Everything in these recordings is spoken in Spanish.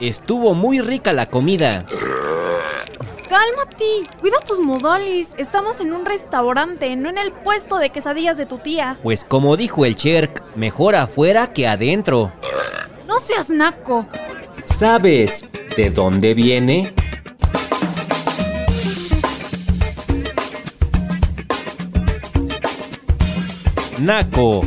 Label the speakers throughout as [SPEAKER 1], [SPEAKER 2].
[SPEAKER 1] Estuvo muy rica la comida.
[SPEAKER 2] Cálmate, cuida tus modales. Estamos en un restaurante, no en el puesto de quesadillas de tu tía.
[SPEAKER 1] Pues como dijo el Cherk, mejor afuera que adentro.
[SPEAKER 2] No seas naco.
[SPEAKER 1] ¿Sabes de dónde viene? Naco.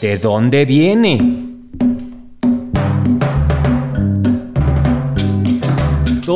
[SPEAKER 1] ¿De dónde viene?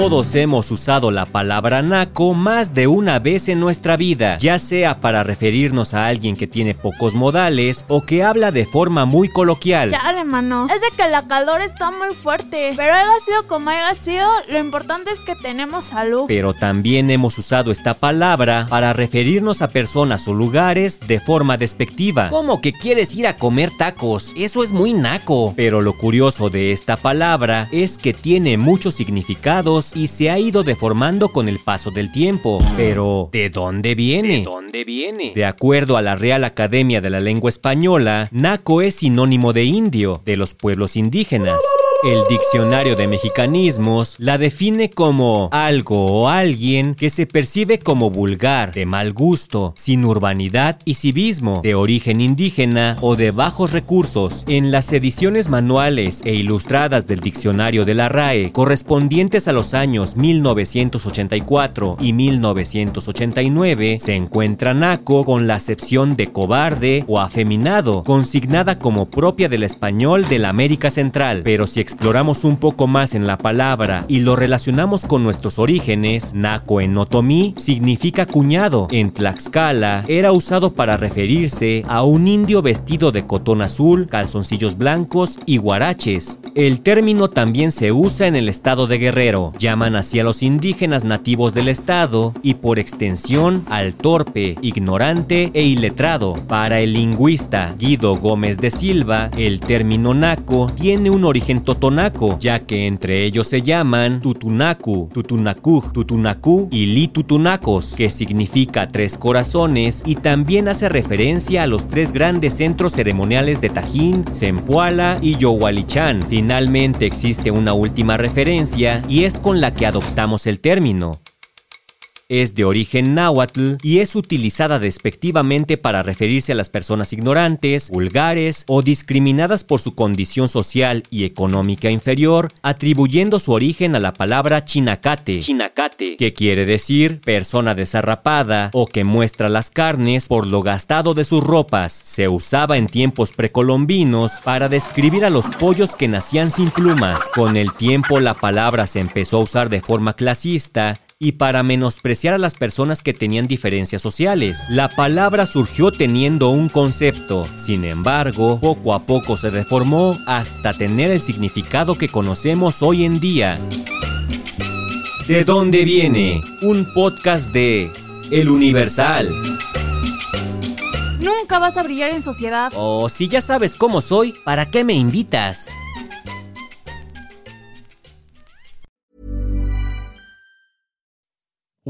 [SPEAKER 1] Todos hemos usado la palabra naco más de una vez en nuestra vida, ya sea para referirnos a alguien que tiene pocos modales o que habla de forma muy coloquial.
[SPEAKER 2] Chale, mano. Es de que la calor está muy fuerte. Pero haya sido como haya sido, lo importante es que tenemos salud.
[SPEAKER 1] Pero también hemos usado esta palabra para referirnos a personas o lugares de forma despectiva. Como que quieres ir a comer tacos, eso es muy naco. Pero lo curioso de esta palabra es que tiene muchos significados y se ha ido deformando con el paso del tiempo. Pero, ¿de dónde viene?
[SPEAKER 3] ¿De dónde viene?
[SPEAKER 1] De acuerdo a la Real Academia de la Lengua Española, naco es sinónimo de indio, de los pueblos indígenas. El diccionario de mexicanismos la define como algo o alguien que se percibe como vulgar, de mal gusto, sin urbanidad y civismo, de origen indígena o de bajos recursos. En las ediciones manuales e ilustradas del diccionario de la RAE, correspondientes a los años 1984 y 1989, se encuentra naco con la acepción de cobarde o afeminado, consignada como propia del español de la América Central, pero si exploramos un poco más en la palabra y lo relacionamos con nuestros orígenes, naco en otomí significa cuñado. En Tlaxcala era usado para referirse a un indio vestido de cotón azul, calzoncillos blancos y guaraches. El término también se usa en el estado de Guerrero. Llaman así a los indígenas nativos del estado y por extensión al torpe, ignorante e iletrado. Para el lingüista Guido Gómez de Silva, el término naco tiene un origen totonaco, ya que entre ellos se llaman tutunacu, tutunacuj, tutunacú y litutunacos, que significa tres corazones y también hace referencia a los tres grandes centros ceremoniales de Tajín, Zempoala y Yohualichán. Finalmente existe una última referencia y es con la que adoptamos el término. Es de origen náhuatl y es utilizada despectivamente para referirse a las personas ignorantes, vulgares o discriminadas por su condición social y económica inferior, atribuyendo su origen a la palabra chinacate,
[SPEAKER 3] Chinacate.
[SPEAKER 1] que quiere decir persona desarrapada o que muestra las carnes por lo gastado de sus ropas. Se usaba en tiempos precolombinos para describir a los pollos que nacían sin plumas. Con el tiempo la palabra se empezó a usar de forma clasista y para menospreciar a las personas que tenían diferencias sociales. La palabra surgió teniendo un concepto, sin embargo, poco a poco se deformó hasta tener el significado que conocemos hoy en día. ¿De dónde viene? Un podcast de El Universal.
[SPEAKER 2] Nunca vas a brillar en sociedad.
[SPEAKER 1] O si ya sabes cómo soy, ¿para qué me invitas?